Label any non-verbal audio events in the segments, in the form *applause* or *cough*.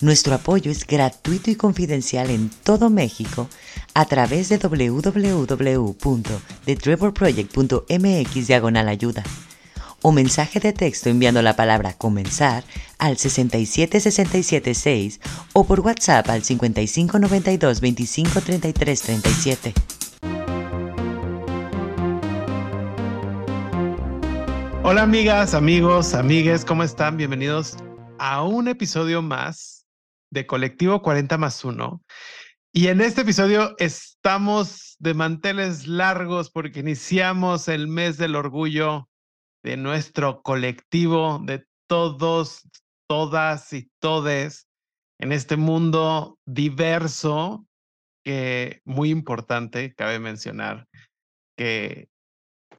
nuestro apoyo es gratuito y confidencial en todo México a través de www.thetrevorproject.mx diagonal ayuda o mensaje de texto enviando la palabra comenzar al 67676 o por WhatsApp al 5592 253337. Hola amigas, amigos, amigues, ¿cómo están? Bienvenidos a un episodio más de Colectivo 40 más 1. Y en este episodio estamos de manteles largos porque iniciamos el mes del orgullo de nuestro colectivo, de todos, todas y todes en este mundo diverso que muy importante, cabe mencionar que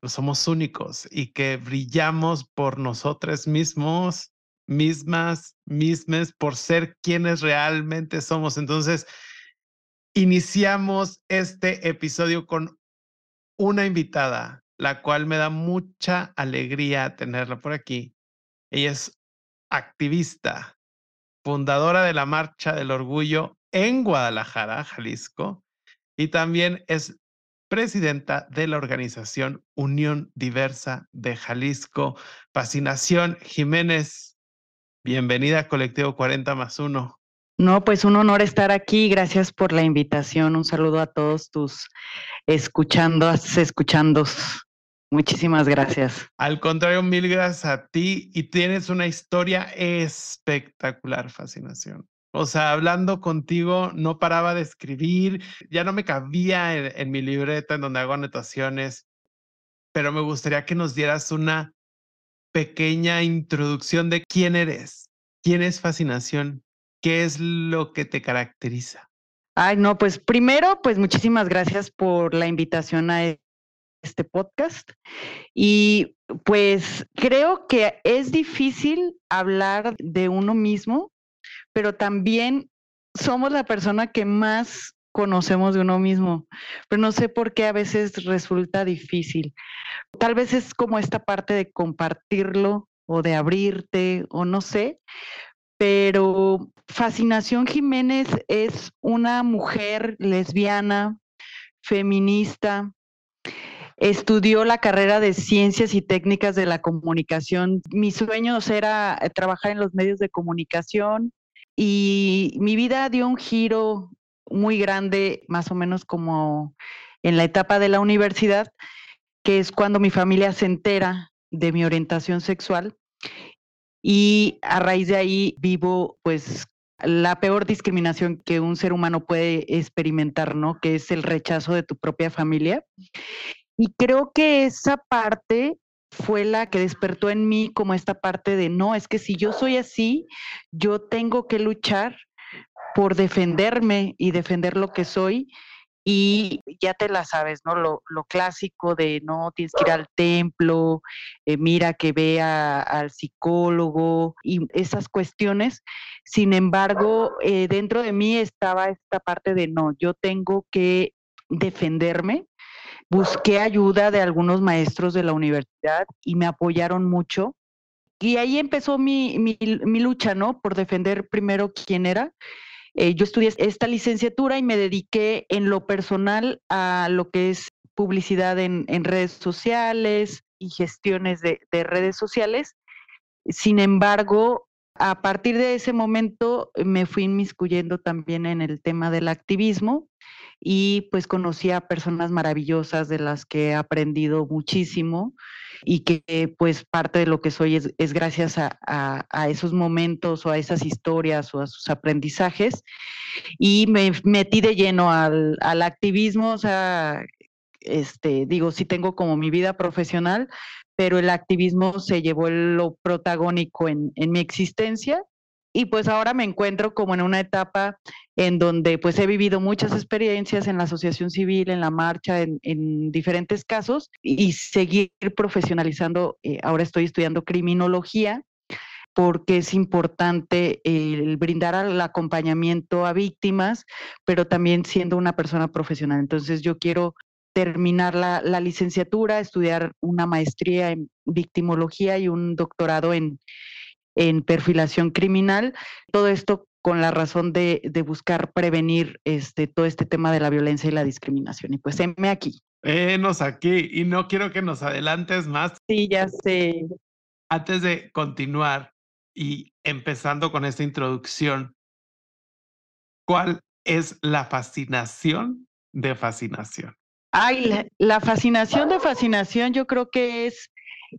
somos únicos y que brillamos por nosotros mismos mismas, mismes, por ser quienes realmente somos. Entonces, iniciamos este episodio con una invitada, la cual me da mucha alegría tenerla por aquí. Ella es activista, fundadora de la Marcha del Orgullo en Guadalajara, Jalisco, y también es presidenta de la organización Unión Diversa de Jalisco. Fascinación Jiménez, Bienvenida a Colectivo 40 más 1. No, pues un honor estar aquí. Gracias por la invitación. Un saludo a todos tus escuchandos, escuchandos. Muchísimas gracias. Al contrario, mil gracias a ti y tienes una historia espectacular, fascinación. O sea, hablando contigo, no paraba de escribir, ya no me cabía en, en mi libreta en donde hago anotaciones, pero me gustaría que nos dieras una pequeña introducción de quién eres, quién es fascinación, qué es lo que te caracteriza. Ay, no, pues primero, pues muchísimas gracias por la invitación a este podcast. Y pues creo que es difícil hablar de uno mismo, pero también somos la persona que más conocemos de uno mismo, pero no sé por qué a veces resulta difícil. Tal vez es como esta parte de compartirlo o de abrirte o no sé, pero Fascinación Jiménez es una mujer lesbiana, feminista, estudió la carrera de Ciencias y Técnicas de la Comunicación. Mis sueños era trabajar en los medios de comunicación y mi vida dio un giro muy grande, más o menos como en la etapa de la universidad, que es cuando mi familia se entera de mi orientación sexual y a raíz de ahí vivo pues la peor discriminación que un ser humano puede experimentar, ¿no? Que es el rechazo de tu propia familia. Y creo que esa parte fue la que despertó en mí como esta parte de, no, es que si yo soy así, yo tengo que luchar por defenderme y defender lo que soy. Y ya te la sabes, ¿no? Lo, clásico de no tienes que ir al templo, eh, mira que vea al psicólogo y esas cuestiones. Sin embargo, eh, dentro de mí estaba esta parte de no, yo tengo que defenderme. Busqué ayuda de algunos maestros de la universidad y me apoyaron mucho. Y ahí empezó mi, mi, mi lucha, ¿no? Por defender primero quién era eh, yo estudié esta licenciatura y me dediqué en lo personal a lo que es publicidad en, redes sociales y gestiones de, redes sociales. Sin embargo, a partir de ese momento me fui inmiscuyendo también en el tema del activismo y pues conocí a personas maravillosas de las que he aprendido muchísimo y que pues parte de lo que soy es, gracias a, esos momentos o a esas historias o a sus aprendizajes. Y me metí de lleno al, activismo, o sea, este, digo, sí tengo como mi vida profesional, pero el activismo se llevó lo protagónico en, mi existencia y pues ahora me encuentro como en una etapa en donde pues he vivido muchas experiencias en la asociación civil, en la marcha, en, diferentes casos y seguir profesionalizando. Eh, ahora estoy estudiando criminología porque es importante el brindar el acompañamiento a víctimas, pero también siendo una persona profesional. Entonces yo quiero terminar la, la licenciatura, estudiar una maestría en victimología y un doctorado en, en perfilación criminal. Todo esto con la razón de, de, buscar prevenir este, todo este tema de la violencia y la discriminación. Y pues heme aquí. Enos aquí y no quiero que nos adelantes más. Sí, ya sé. Antes de continuar y empezando con esta introducción, ¿cuál es la fascinación de fascinación? Ay, la, la fascinación de fascinación yo creo que es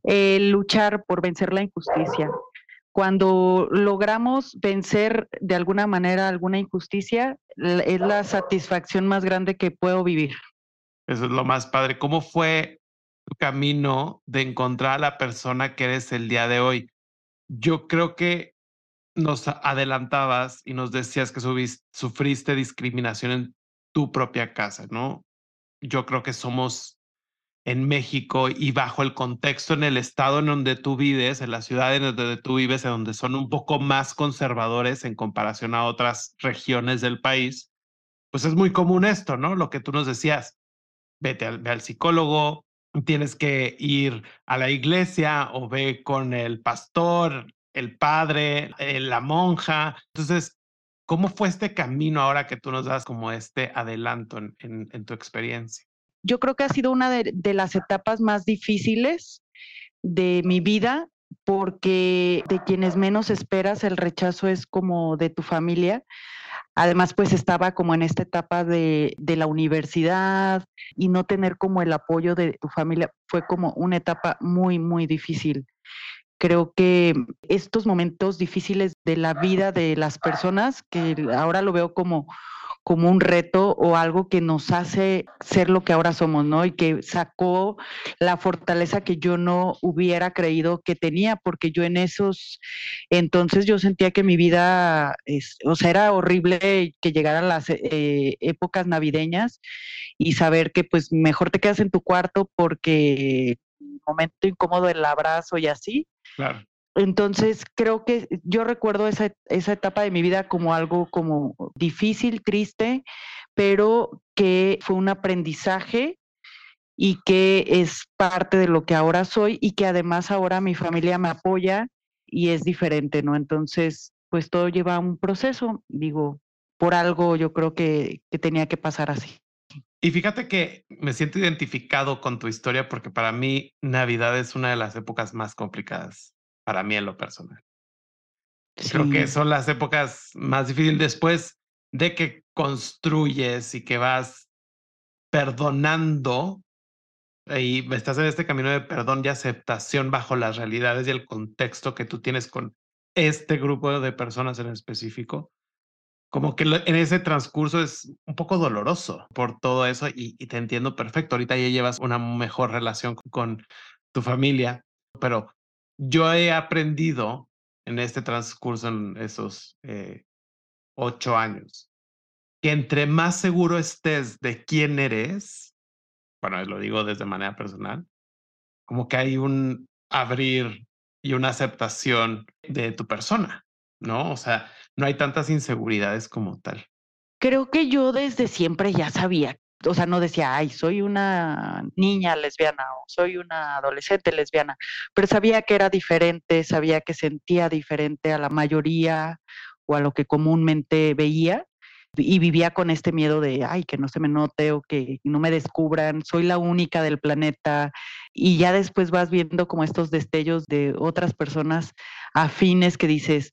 el luchar por vencer la injusticia cuando logramos vencer de alguna manera alguna injusticia, es la satisfacción más grande que puedo vivir. Eso es lo más padre. ¿Cómo fue tu camino de encontrar a la persona que eres el día de hoy? Yo creo que nos adelantabas y nos decías que sufriste discriminación en tu propia casa, ¿no? Yo creo que somos en México y bajo el contexto en el estado en donde tú vives, en la ciudad en donde tú vives, en donde son un poco más conservadores en comparación a otras regiones del país, pues es muy común esto, ¿no? Lo que tú nos decías, vete al, psicólogo, tienes que ir a la iglesia o ve con el pastor, el padre, eh, la monja. Entonces, ¿cómo fue este camino ahora que tú nos das como este adelanto en tu experiencia? Yo creo que ha sido una de, las etapas más difíciles de mi vida porque de quienes menos esperas el rechazo es como de tu familia. Además, pues estaba como en esta etapa de, la universidad y no tener como el apoyo de tu familia fue como una etapa muy, muy difícil. Creo que estos momentos difíciles de la vida de las personas, que ahora lo veo como como un reto o algo que nos hace ser lo que ahora somos, ¿no? Y que sacó la fortaleza que yo no hubiera creído que tenía, porque yo en esos entonces yo sentía que mi vida, es, o sea, era horrible que llegaran las eh, épocas navideñas y saber que pues mejor te quedas en tu cuarto porque momento incómodo el abrazo y así. Claro. Entonces, creo que yo recuerdo esa, esa etapa de mi vida como algo como difícil, triste, pero que fue un aprendizaje y que es parte de lo que ahora soy y que además ahora mi familia me apoya y es diferente, ¿no? Entonces, pues todo lleva un proceso, digo, por algo yo creo que, que tenía que pasar así. Y fíjate que me siento identificado con tu historia porque para mí Navidad es una de las épocas más complicadas para mí en lo personal. Creo que son las épocas más difíciles después de que construyes y que vas perdonando y estás en este camino de perdón y aceptación bajo las realidades y el contexto que tú tienes con este grupo de personas en específico, como que en ese transcurso es un poco doloroso por todo eso y, y te entiendo perfecto. Ahorita ya llevas una mejor relación con tu familia, pero yo he aprendido en este transcurso, en esos eh, ocho años, que entre más seguro estés de quién eres, bueno, lo digo desde manera personal, como que hay un abrir y una aceptación de tu persona, ¿no? O sea, no hay tantas inseguridades como tal. Creo que yo desde siempre ya sabía o sea, no decía, ay, soy una niña lesbiana o soy una adolescente lesbiana, pero sabía que era diferente, sabía que sentía diferente a la mayoría o a lo que comúnmente veía y vivía con este miedo de, ay, que no se me note o que no me descubran, soy la única del planeta. Y ya después vas viendo como estos destellos de otras personas afines que dices,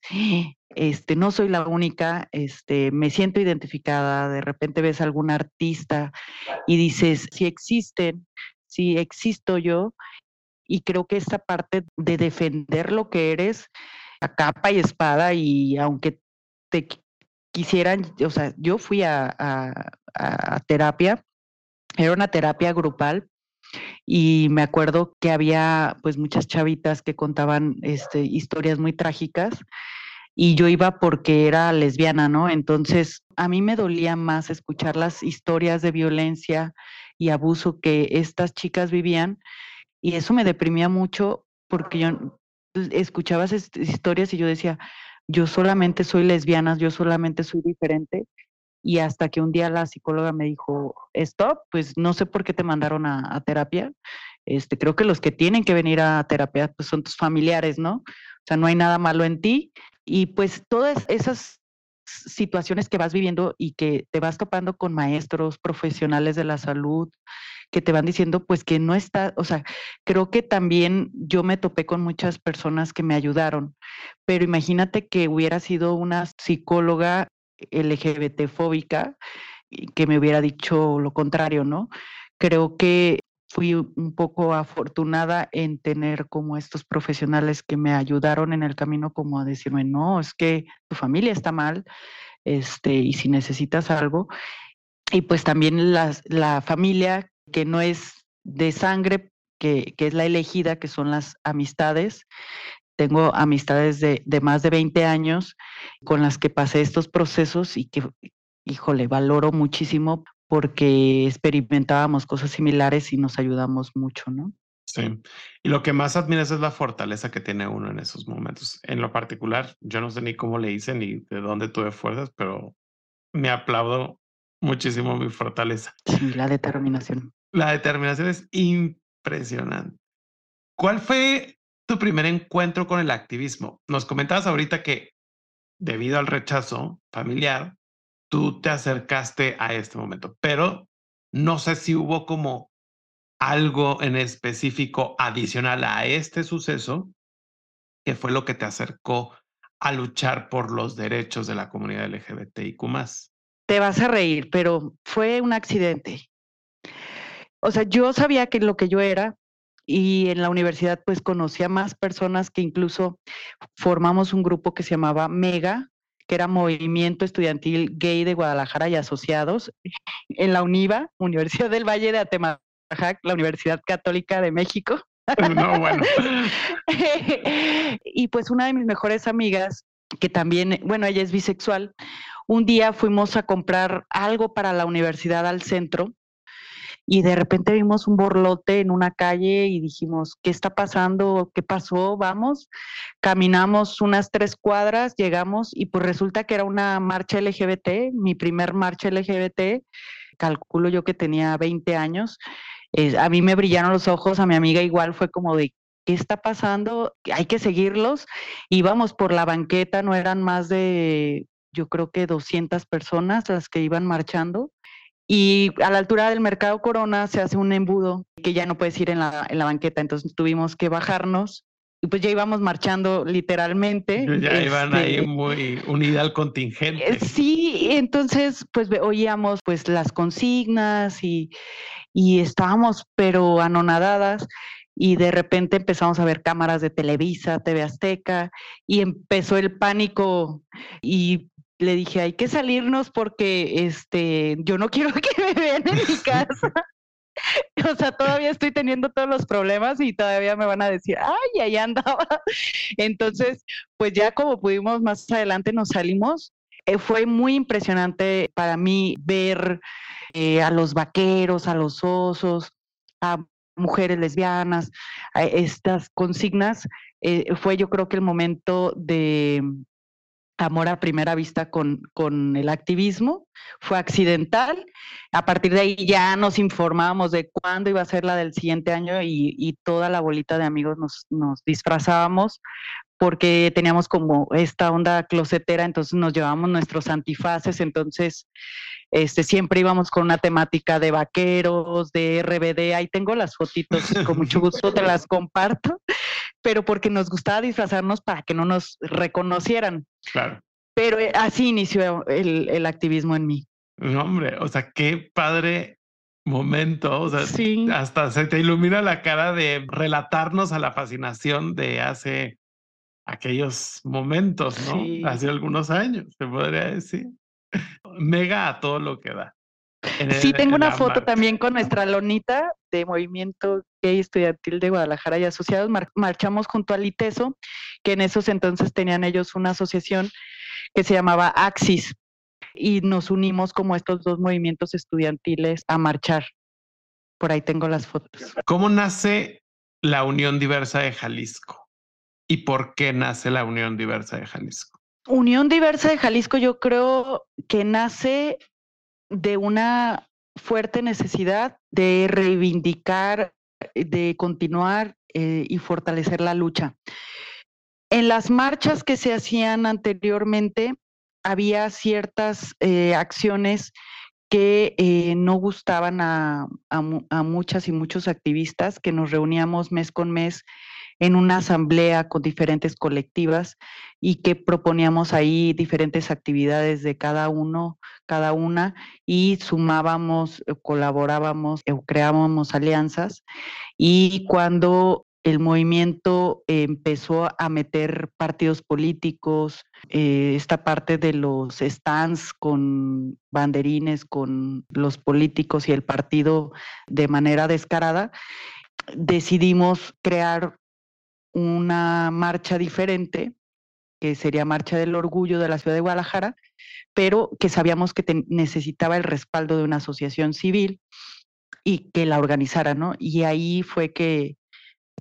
este, no soy la única, este, me siento identificada, de repente ves a algún artista y dices, si existen, si existo yo, y creo que esta parte de defender lo que eres a capa y espada y aunque te quisieran, o sea, yo fui a, terapia, era una terapia grupal y me acuerdo que había pues muchas chavitas que contaban este, historias muy trágicas y yo iba porque era lesbiana, ¿no? Entonces, a mí me dolía más escuchar las historias de violencia y abuso que estas chicas vivían y eso me deprimía mucho porque yo escuchaba esas historias y yo decía, yo solamente soy lesbiana, yo solamente soy diferente. Y hasta que un día la psicóloga me dijo, stop, pues no sé por qué te mandaron a, a terapia. Este, creo que los que tienen que venir a terapia pues son tus familiares, ¿no? O sea, no hay nada malo en ti, y pues todas esas situaciones que vas viviendo y que te vas topando con maestros, profesionales de la salud, que te van diciendo pues que no está, o sea, creo que también yo me topé con muchas personas que me ayudaron, pero imagínate que hubiera sido una psicóloga LGBT fóbica que me hubiera dicho lo contrario, ¿no? Creo que fui un poco afortunada en tener como estos profesionales que me ayudaron en el camino como a decirme, no, es que tu familia está mal, este, y si necesitas algo. Y pues también la familia que no es de sangre, que, que, es la elegida, que son las amistades. Tengo amistades de, de más de 20 años con las que pasé estos procesos y que, híjole, valoro muchísimo porque experimentábamos cosas similares y nos ayudamos mucho, ¿no? Sí. Y lo que más admiras es la fortaleza que tiene uno en esos momentos. En lo particular, yo no sé ni cómo le hice ni de dónde tuve fuerzas, pero me aplaudo muchísimo mi fortaleza. Sí, la determinación. La determinación es impresionante. ¿Cuál fue tu primer encuentro con el activismo? Nos comentabas ahorita que debido al rechazo familiar, tú te acercaste a este momento, pero no sé si hubo como algo en específico adicional a este suceso que fue lo que te acercó a luchar por los derechos de la comunidad LGBTIQ. Te vas a reír, pero fue un accidente. O sea, yo sabía que lo que yo era y en la universidad pues conocía más personas que incluso formamos un grupo que se llamaba Mega, que era Movimiento Estudiantil Gay de Guadalajara y Asociados, en la UNIVA, Universidad del Valle de Atemajac, la Universidad Católica de México. No, bueno. *laughs* y pues una de mis mejores amigas, que también, bueno, ella es bisexual, un día fuimos a comprar algo para la universidad al centro y de repente vimos un borlote en una calle y dijimos, ¿qué está pasando? ¿Qué pasó? Vamos. Caminamos unas tres cuadras, llegamos y pues resulta que era una marcha LGBT, mi primer marcha LGBT, calculo yo que tenía 20 años. Eh, a mí me brillaron los ojos, a mi amiga igual fue como de, ¿qué está pasando? Hay que seguirlos. Íbamos por la banqueta, no eran más de, yo creo que 200 personas las que iban marchando y a la altura del mercado Corona se hace un embudo que ya no puedes ir en la, en la banqueta, entonces tuvimos que bajarnos y pues ya íbamos marchando literalmente. Ya iban ahí este, muy unida al contingente. Eh, sí, entonces pues oíamos pues las consignas y, y estábamos pero anonadadas y de repente empezamos a ver cámaras de Televisa, TV Azteca y empezó el pánico y le dije, hay que salirnos porque este, yo no *laughs* quiero que me vean en mi casa. *laughs* o sea, todavía estoy teniendo todos los problemas y todavía me van a decir, ay, ahí andaba. *laughs* Entonces, pues ya como pudimos más adelante nos salimos. Eh, fue muy impresionante para mí ver eh, a los vaqueros, a los osos, a mujeres lesbianas, a estas consignas. Eh, fue yo creo que el momento de, amor a primera vista con, con, el activismo, fue accidental. A partir de ahí ya nos informábamos de cuándo iba a ser la del siguiente año y, y toda la bolita de amigos nos, nos, disfrazábamos porque teníamos como esta onda closetera, entonces nos llevábamos nuestros antifaces, entonces este, siempre íbamos con una temática de vaqueros, de RBD, ahí tengo las fotitos, con mucho gusto te las comparto, pero porque nos gustaba disfrazarnos para que no nos reconocieran. Claro. Pero eh, así inició el, el activismo en mí. No, hombre, o sea, qué padre momento, o sea, hasta se te ilumina la cara de relatarnos a la fascinación de hace aquellos momentos, ¿no? Hace algunos años, se podría decir. Mega a todo lo que da. Sí, tengo una foto también con nuestra lonita de Movimiento Gay Estudiantil de Guadalajara y Asociados. marchamos junto al ITESO, que en esos entonces tenían ellos una asociación que se llamaba Axis y nos unimos como estos dos movimientos estudiantiles a marchar. Por ahí tengo las fotos. ¿Cómo nace la Unión Diversa de Jalisco? ¿Y por qué nace la Unión Diversa de Jalisco? Unión Diversa de Jalisco yo creo que nace de una fuerte necesidad de reivindicar, de continuar eh, y fortalecer la lucha. En las marchas que se hacían anteriormente, había ciertas eh, acciones que eh, no gustaban a, muchas y muchos activistas, que nos reuníamos mes con mes en una asamblea con diferentes colectivas y que proponíamos ahí diferentes actividades de cada uno, cada una, y sumábamos, eh, colaborábamos, creábamos alianzas. Y cuando el movimiento empezó a meter partidos políticos, eh, esta parte de los stands con banderines, con los políticos y el partido de manera descarada, decidimos crear una marcha diferente, que sería Marcha del Orgullo de la Ciudad de Guadalajara, pero que sabíamos que necesitaba el respaldo de una asociación civil y que la organizara, ¿no? Y ahí fue que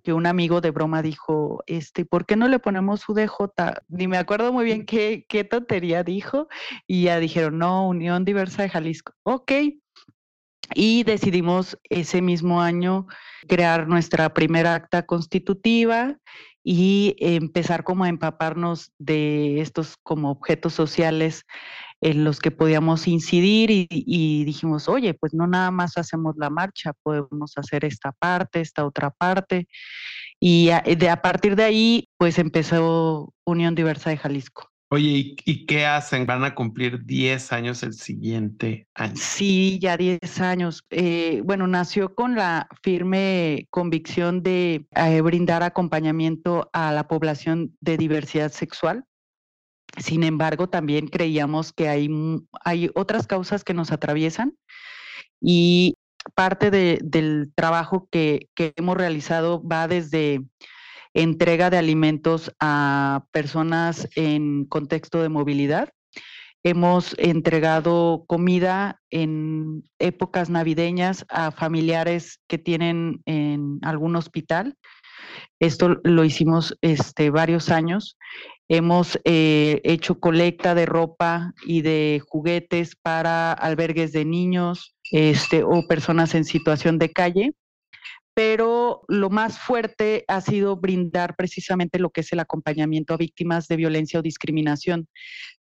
que un amigo de broma dijo, este, ¿por qué no le ponemos UDJ? Ni me acuerdo muy bien *laughs* qué, qué tontería dijo, y ya dijeron, no, Unión Diversa de Jalisco. Ok. Y decidimos ese mismo año crear nuestra primera acta constitutiva y empezar como a empaparnos de estos como objetos sociales en los que podíamos incidir y, dijimos, oye, pues no nada más hacemos la marcha, podemos hacer esta parte, esta otra parte. Y a, de, a partir de ahí, pues empezó Unión Diversa de Jalisco. Oye, ¿y, qué hacen? ¿Van a cumplir 10 años el siguiente año? Sí, ya 10 años. Eh, bueno, nació con la firme convicción de eh, brindar acompañamiento a la población de diversidad sexual. Sin embargo, también creíamos que hay, hay otras causas que nos atraviesan y parte del trabajo que, que hemos realizado va desde entrega de alimentos a personas en contexto de movilidad. Hemos entregado comida en épocas navideñas a familiares que tienen en algún hospital. Esto lo hicimos este, varios años. Hemos eh, hecho colecta de ropa y de juguetes para albergues de niños este, o personas en situación de calle. Pero lo más fuerte ha sido brindar precisamente lo que es el acompañamiento a víctimas de violencia o discriminación.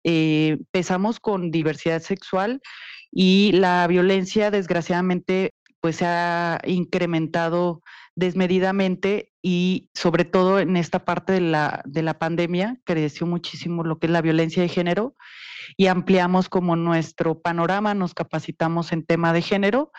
Eh, empezamos con diversidad sexual y la violencia desgraciadamente pues se ha incrementado desmedidamente y sobre todo en esta parte de la, de la pandemia creció muchísimo lo que es la violencia de género y ampliamos como nuestro panorama, nos capacitamos en tema de género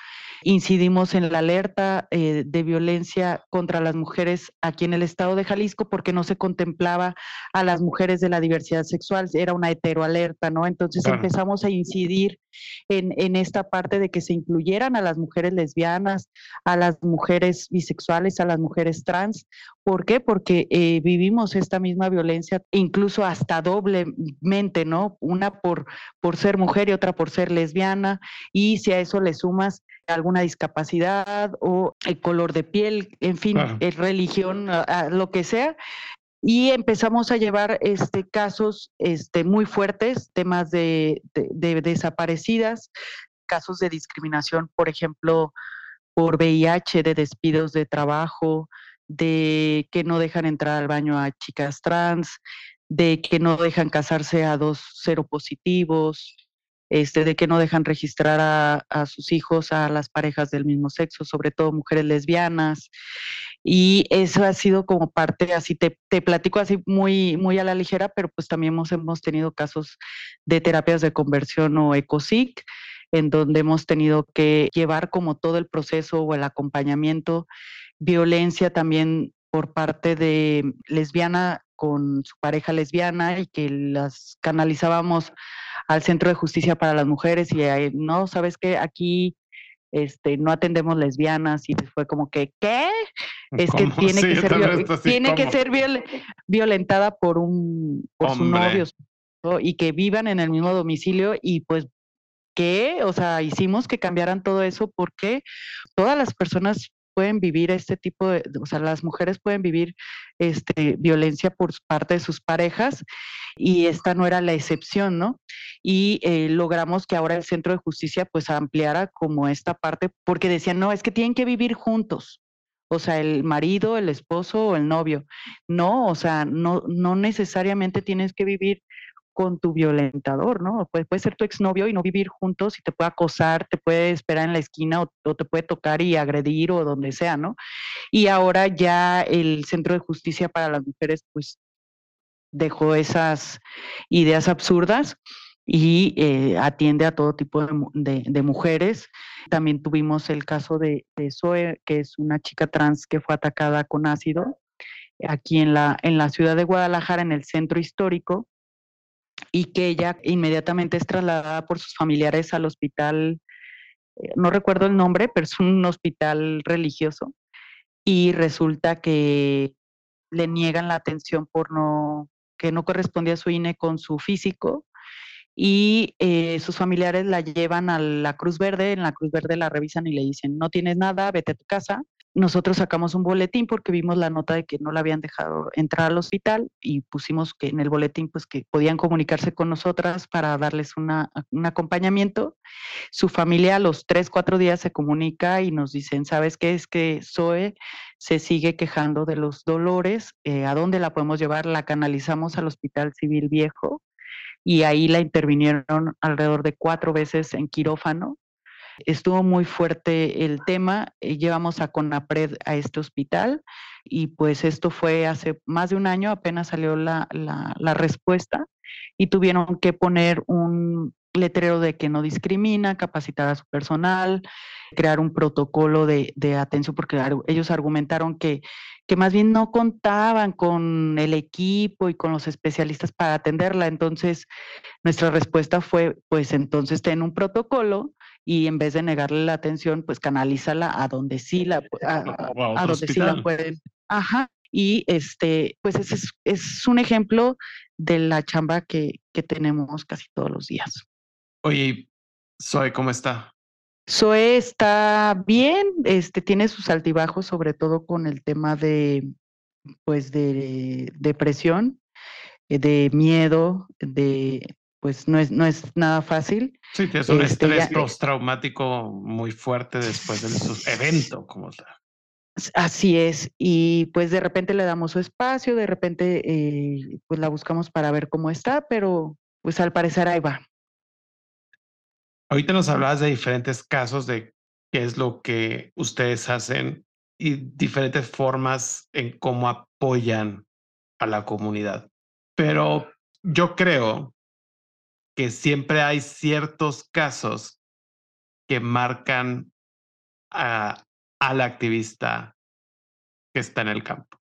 Incidimos en la alerta eh, de violencia contra las mujeres aquí en el estado de Jalisco porque no se contemplaba a las mujeres de la diversidad sexual, era una heteroalerta, ¿no? Entonces empezamos a incidir en, en, esta parte de que se incluyeran a las mujeres lesbianas, a las mujeres bisexuales, a las mujeres trans. ¿Por qué? Porque eh, vivimos esta misma violencia, incluso hasta doblemente, ¿no? Una por, por ser mujer y otra por ser lesbiana, y si a eso le sumas alguna discapacidad o el color de piel, en fin, eh, religión, lo que sea. Y empezamos a llevar este, casos este, muy fuertes, temas de, desaparecidas, casos de discriminación, por ejemplo, por VIH, de despidos de trabajo, de que no dejan entrar al baño a chicas trans, de que no dejan casarse a dos seropositivos, este, de que no dejan registrar a, sus hijos a las parejas del mismo sexo, sobre todo mujeres lesbianas. Y eso ha sido como parte, así te, platico así muy, muy a la ligera, pero pues también hemos, hemos tenido casos de terapias de conversión o ECOSIC, en donde hemos tenido que llevar como todo el proceso o el acompañamiento, violencia también por parte de lesbiana con su pareja lesbiana y que las canalizábamos al Centro de Justicia para las Mujeres y ahí, no, sabes que aquí este, no atendemos lesbianas y fue como que, ¿qué? Es que *laughs* tiene que ser, tiene que ser violentada por un por su novio y que vivan en el mismo domicilio y pues ¿qué? O sea, hicimos que cambiaran todo eso porque todas las personas pueden vivir este tipo de, o sea, las mujeres pueden vivir este, violencia por parte de sus parejas y esta no era la excepción, ¿no? Y eh, logramos que ahora el Centro de Justicia pues ampliara como esta parte, porque decían, no, es que tienen que vivir juntos. O sea, el marido, el esposo o el novio. No, o sea, no, no necesariamente tienes que vivir con tu violentador, ¿no? Puede, puede ser tu exnovio y no vivir juntos y te puede acosar, te puede esperar en la esquina o, te puede tocar y agredir o donde sea, ¿no? Y ahora ya el Centro de Justicia para las Mujeres, pues, dejó esas ideas absurdas y eh, atiende a todo tipo de, mujeres. También tuvimos el caso de, de Zoe, que es una chica trans que fue atacada con ácido aquí en la, en la ciudad de Guadalajara, en el centro histórico, y que ella inmediatamente es trasladada por sus familiares al hospital, eh, no recuerdo el nombre, pero es un hospital religioso, y resulta que le niegan la atención por no, que no correspondía a su INE con su físico, y eh, sus familiares la llevan a la Cruz Verde, en la Cruz Verde la revisan y le dicen, no tienes nada, vete a tu casa, nosotros sacamos un boletín porque vimos la nota de que no la habían dejado entrar al hospital y pusimos que en el boletín pues que podían comunicarse con nosotras para darles una, un acompañamiento. Su familia a los tres, cuatro días se comunica y nos dicen, ¿sabes qué? Es que Zoe se sigue quejando de los dolores, eh, ¿a dónde la podemos llevar? La canalizamos al Hospital Civil Viejo y ahí la intervinieron alrededor de cuatro veces en quirófano Estuvo muy fuerte el tema, eh, llevamos a CONAPRED a este hospital y pues esto fue hace más de un año, apenas salió la, respuesta y tuvieron que poner un letrero de que no discrimina, capacitar a su personal, crear un protocolo de, atención, porque ellos argumentaron que, que más bien no contaban con el equipo y con los especialistas para atenderla. Entonces, nuestra respuesta fue, pues entonces ten un protocolo y en vez de negarle la atención, pues canalízala a donde sí la, a, donde sí la pueden. Ajá. Y este, pues ese es, un ejemplo de la chamba que, que tenemos casi todos los días. Oye, Zoe, ¿cómo está? Zoe está bien, este, tiene sus altibajos, sobre todo con el tema de, pues, de depresión, eh, de miedo, de, pues no es, no es nada fácil. Sí, es un este, estrés postraumático muy fuerte después del evento, como sea. Así es, y pues de repente le damos su espacio, de repente eh, pues la buscamos para ver cómo está, pero pues al parecer ahí va. Ahorita nos hablabas de diferentes casos de qué es lo que ustedes hacen y diferentes formas en cómo apoyan a la comunidad. Pero yo creo que siempre hay ciertos casos que marcan a, al activista que está en el campo.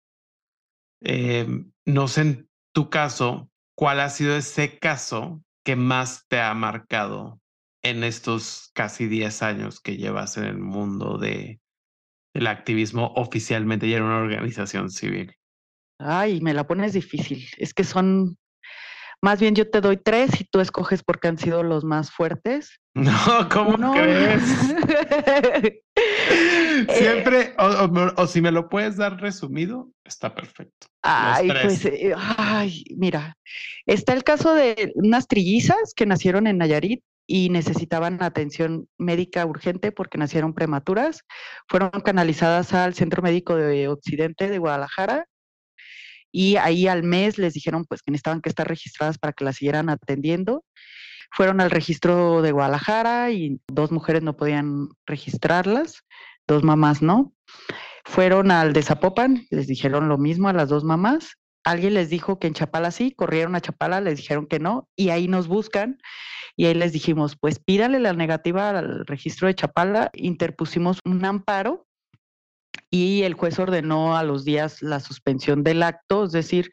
Em, no sé en tu caso, ¿cuál ha sido ese caso que más te ha marcado en estos casi 10 años que llevas en el mundo de, del activismo oficialmente y en una organización civil? Ay, me la pones difícil. Es que son más bien yo te doy tres y tú escoges porque han sido los más fuertes. *laughs* No, ¿cómo no? crees? *laughs* Siempre, o, si me lo puedes dar resumido, está perfecto. Ay, pues, eh, ay, mira, está el caso de unas trillizas que nacieron en Nayarit y necesitaban atención médica urgente porque nacieron prematuras. Fueron canalizadas al Centro Médico de Occidente de Guadalajara y ahí al mes les dijeron pues que necesitaban que estar registradas para que las siguieran atendiendo. Fueron al registro de Guadalajara y dos mujeres no podían registrarlas, dos mamás no. Fueron al de Zapopan, les dijeron lo mismo a las dos mamás. Alguien les dijo que en Chapala sí, corrieron a Chapala, les dijeron que no, y ahí nos buscan. Y ahí les dijimos, pues pídale la negativa al registro de Chapala, interpusimos un amparo y el juez ordenó a los días la suspensión del acto, es decir,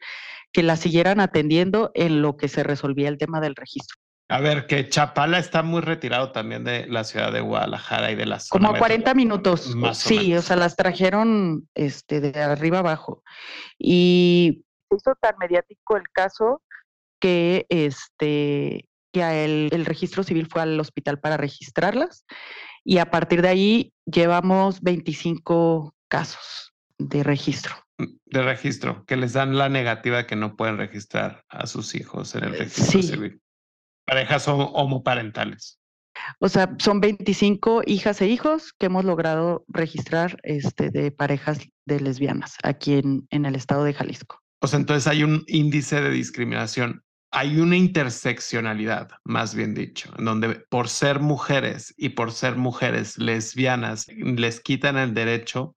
que la siguieran atendiendo en lo que se resolvía el tema del registro. A ver, que Chapala está muy retirado también de la ciudad de Guadalajara y de las Como a 40 minutos. sí, o, sea, las trajeron este, de arriba abajo. Y hizo tan mediático el caso que, este, que el, el registro civil fue al hospital para registrarlas. Y a partir de ahí llevamos 25 casos de registro. Mm, de registro, que les dan la negativa que no pueden registrar a sus hijos en el eh, registro civil. Parejas homoparentales. O sea, son 25 hijas e hijos que hemos logrado registrar este, de parejas de lesbianas aquí en, en el estado de Jalisco. O sea, entonces hay un índice de discriminación, hay una interseccionalidad, más bien dicho, en donde por ser mujeres y por ser mujeres lesbianas les quitan el derecho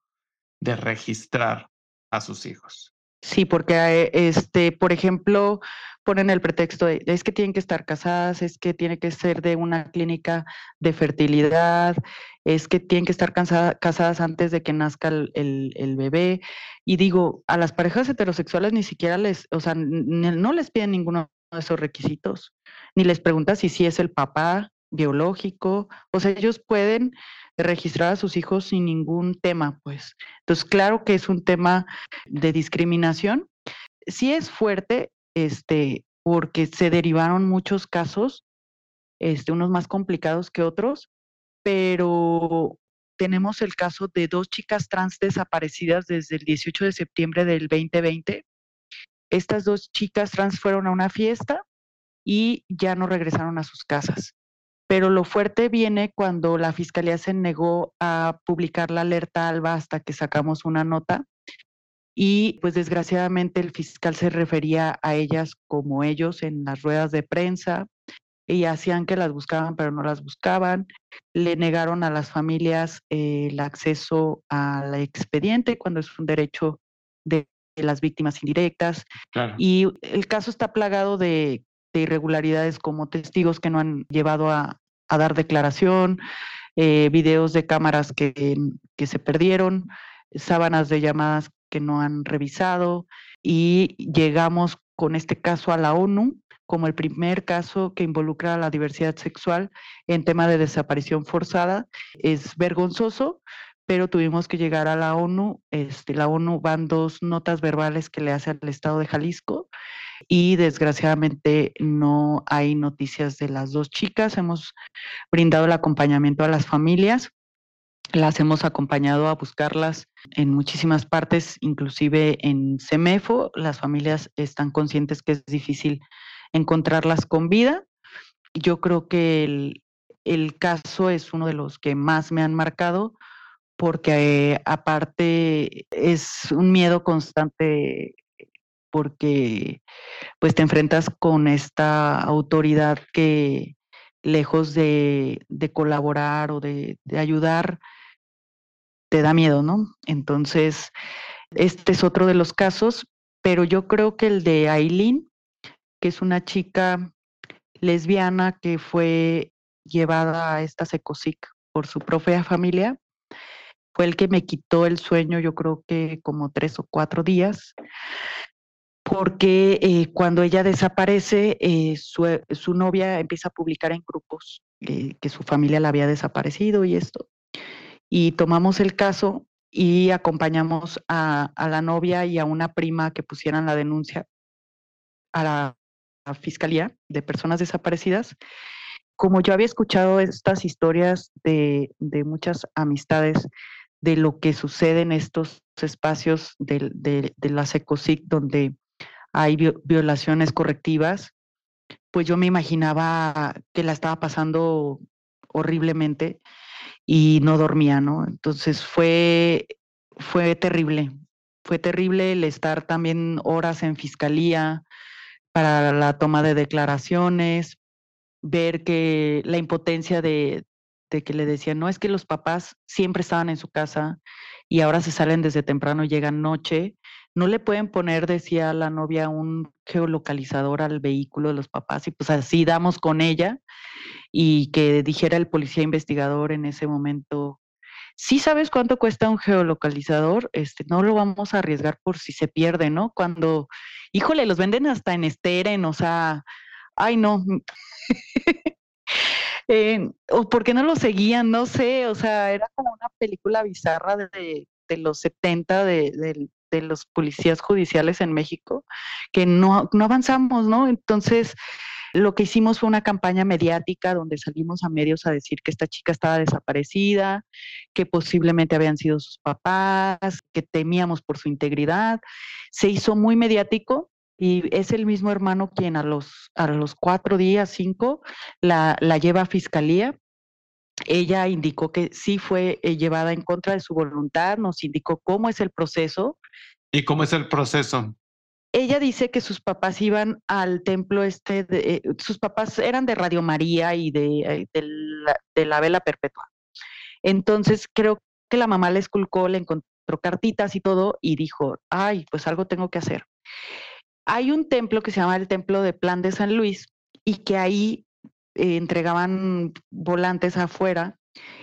de registrar a sus hijos. Sí, porque eh, este, por ejemplo, ponen el pretexto de es que tienen que estar casadas, es que tiene que ser de una clínica de fertilidad, es que tienen que estar casadas antes de que nazca el, bebé. Y digo, a las parejas heterosexuales ni siquiera les, o sea, no les piden ninguno de esos requisitos, ni les preguntan si sí es el papá biológico, o sea, ellos pueden registrar a sus hijos sin ningún tema, pues. Entonces, claro que es un tema de discriminación. Sí es fuerte este, porque se derivaron muchos casos, este, unos más complicados que otros, pero tenemos el caso de dos chicas trans desaparecidas desde el 18 de septiembre del 2020. Estas dos chicas trans fueron a una fiesta y ya no regresaron a sus casas. Pero lo fuerte viene cuando la fiscalía se negó a publicar la alerta alba hasta que sacamos una nota y pues desgraciadamente el fiscal se refería a ellas como ellos en las ruedas de prensa y hacían que las buscaban pero no las buscaban, le negaron a las familias eh, el acceso al expediente cuando es un derecho de las víctimas indirectas y el caso está plagado de, irregularidades como testigos que no han llevado a, dar declaración, eh, videos de cámaras que, que se perdieron, sábanas de llamadas que no han revisado y llegamos con este caso a la ONU como el primer caso que involucra a la diversidad sexual en tema de desaparición forzada. Es vergonzoso, pero tuvimos que llegar a la ONU. Este, la ONU van dos notas verbales que le hace al Estado de Jalisco y desgraciadamente no hay noticias de las dos chicas. Hemos brindado el acompañamiento a las familias las hemos acompañado a buscarlas en muchísimas partes, inclusive en CEMEFO. Las familias están conscientes que es difícil encontrarlas con vida. Yo creo que el, caso es uno de los que más me han marcado porque aparte es un miedo constante porque pues te enfrentas con esta autoridad que lejos de, colaborar o de ayudar, te da miedo, ¿no? Entonces, este es otro de los casos, pero yo creo que el de Aileen, que es una chica lesbiana que fue llevada a esta secosic por su propia familia, fue el que me quitó el sueño, yo creo que como tres o cuatro días, porque eh, cuando ella desaparece, eh, su, novia empieza a publicar en grupos eh, que su familia la había desaparecido y esto y tomamos el caso y acompañamos a, la novia y a una prima que pusieran la denuncia a la, Fiscalía de Personas Desaparecidas. Como yo había escuchado estas historias de, muchas amistades de lo que sucede en estos espacios de, de, la SECOSIC donde hay violaciones correctivas, pues yo me imaginaba que la estaba pasando horriblemente y no dormía, ¿no? Entonces fue, fue terrible, fue terrible el estar también horas en fiscalía para la toma de declaraciones, ver que la impotencia de, de que le decían, no es que los papás siempre estaban en su casa y ahora se salen desde temprano y llegan noche, no le pueden poner, decía la novia, un geolocalizador al vehículo de los papás y pues así damos con ella y que dijera el policía investigador en ese momento sí sabes cuánto cuesta un geolocalizador, este, no lo vamos a arriesgar por si se pierde, ¿no? Cuando, híjole, los venden hasta en esteren, o sea, ay no. *laughs* eh, o por qué no lo seguían, no sé, o sea, era como una película bizarra de, de los 70 de, de, de, los policías judiciales en México, que no, no avanzamos, ¿no? Entonces, lo que hicimos fue una campaña mediática donde salimos a medios a decir que esta chica estaba desaparecida, que posiblemente habían sido sus papás, que temíamos por su integridad. Se hizo muy mediático y es el mismo hermano quien a los, a los cuatro días, cinco, la, la lleva a fiscalía ella indicó que sí fue eh, llevada en contra de su voluntad, nos indicó cómo es el proceso. ¿Y cómo es el proceso? ella dice que sus papás iban al templo este, de, eh, sus papás eran de Radio María y de, eh, de, la, de, la, vela perpetua. Entonces creo que la mamá le esculcó, le encontró cartitas y todo y dijo, ay, pues algo tengo que hacer. Hay un templo que se llama el Templo de Plan de San Luis y que ahí eh, entregaban volantes afuera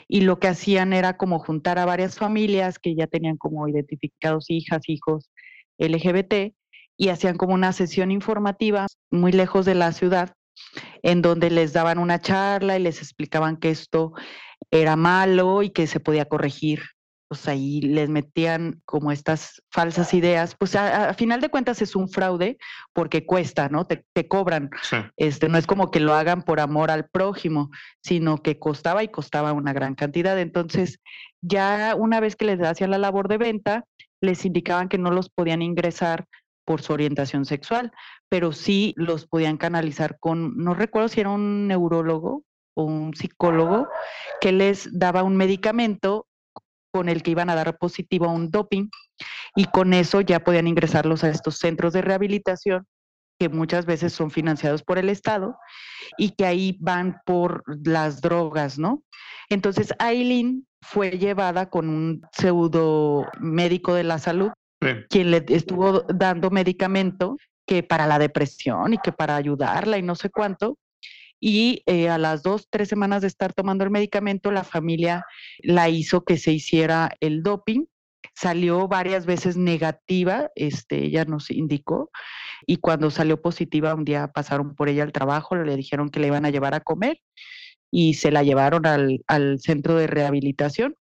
y lo que hacían era como juntar a varias familias que ya tenían como identificados hijas, hijos LGBT y hacían como una sesión informativa muy lejos de la ciudad, en donde les daban una charla y les explicaban que esto era malo y que se podía corregir. Pues ahí les metían como estas falsas ideas. Pues a, a final de cuentas es un fraude porque cuesta, ¿no? Te, te cobran. Sí. Este, no es como que lo hagan por amor al prójimo, sino que costaba y costaba una gran cantidad. Entonces, ya una vez que les hacían la labor de venta, les indicaban que no los podían ingresar por su orientación sexual, pero sí los podían canalizar con, no recuerdo si era un neurólogo o un psicólogo, que les daba un medicamento con el que iban a dar positivo a un doping y con eso ya podían ingresarlos a estos centros de rehabilitación que muchas veces son financiados por el Estado y que ahí van por las drogas, ¿no? Entonces, Aileen fue llevada con un pseudo médico de la salud sí. quien le estuvo dando medicamento que para la depresión y que para ayudarla y no sé cuánto. Y eh, a las dos, tres semanas de estar tomando el medicamento, la familia la hizo que se hiciera el doping. Salió varias veces negativa, este, ella nos indicó, y cuando salió positiva, un día pasaron por ella al trabajo, le dijeron que le iban a llevar a comer y se la llevaron al, al centro de rehabilitación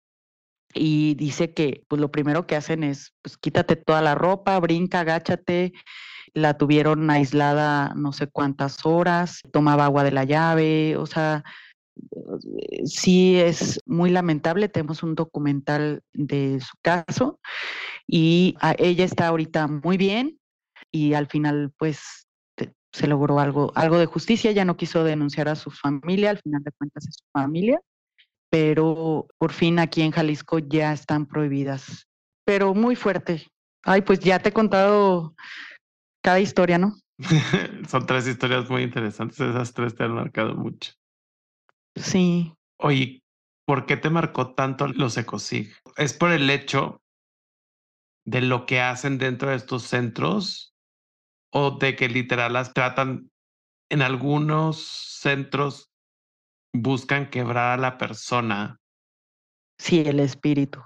y dice que pues lo primero que hacen es pues quítate toda la ropa, brinca, agáchate. La tuvieron aislada no sé cuántas horas, tomaba agua de la llave, o sea, sí es muy lamentable. Tenemos un documental de su caso y ella está ahorita muy bien y al final pues se logró algo, algo de justicia. Ella no quiso denunciar a su familia, al final de cuentas es su familia pero por fin aquí en Jalisco ya están prohibidas. Pero muy fuerte. Ay, pues ya te he contado cada historia, ¿no? *laughs* Son tres historias muy interesantes. Esas tres te han marcado mucho. Sí. Oye, ¿por qué te marcó tanto los ECOSIG? ¿Es por el hecho de lo que hacen dentro de estos centros o de que literal las tratan en algunos centros buscan quebrar a la persona. Sí, el espíritu.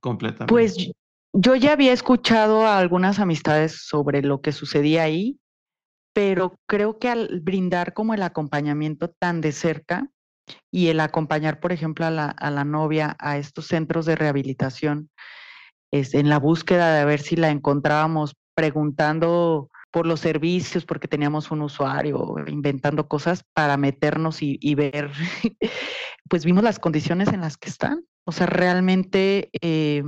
Completamente. Pues yo ya había escuchado a algunas amistades sobre lo que sucedía ahí, pero creo que al brindar como el acompañamiento tan de cerca y el acompañar, por ejemplo, a la, novia a estos centros de rehabilitación, es en la búsqueda de ver si la encontrábamos preguntando por los servicios, porque teníamos un usuario inventando cosas para meternos y, y ver, *laughs* pues vimos las condiciones en las que están. O sea, realmente, eh,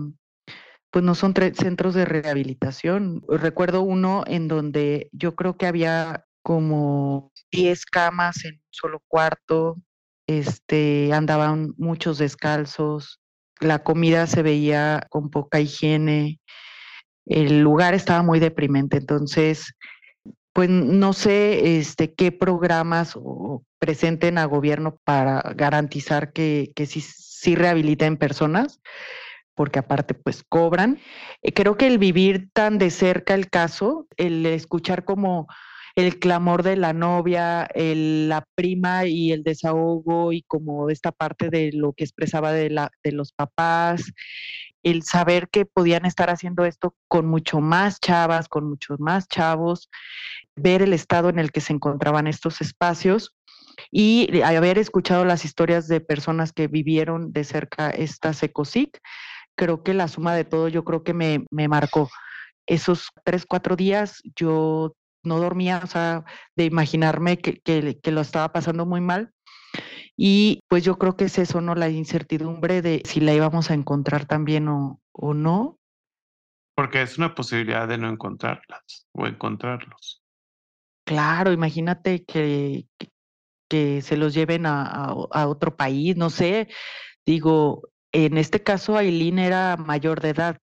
pues no son centros de rehabilitación. Recuerdo uno en donde yo creo que había como 10 camas en un solo cuarto, este, andaban muchos descalzos, la comida se veía con poca higiene, el lugar estaba muy deprimente, entonces, pues no sé este, qué programas presenten a gobierno para garantizar que, que sí rehabiliten personas, porque aparte pues cobran. Eh, creo que el vivir tan de cerca el caso, el escuchar como el clamor de la novia, la prima y el desahogo y como esta parte de lo que expresaba de, de los papás, el saber que podían estar haciendo esto con mucho más chavas, con muchos más chavos, ver el estado en el que se encontraban estos espacios y haber escuchado las historias de personas que vivieron de cerca esta SECOSIC, creo que la suma de todo, yo creo que me, me marcó. Esos tres, cuatro días yo no dormía, o sea, de imaginarme que, que, lo estaba pasando muy mal. Y pues yo creo que es eso, ¿no? La incertidumbre de si la íbamos a encontrar también o, o no. Porque es una posibilidad de no encontrarlas o encontrarlos. Claro, imagínate que, que se los lleven a, a, otro país, no sé. Digo, en este caso Aileen era mayor de edad,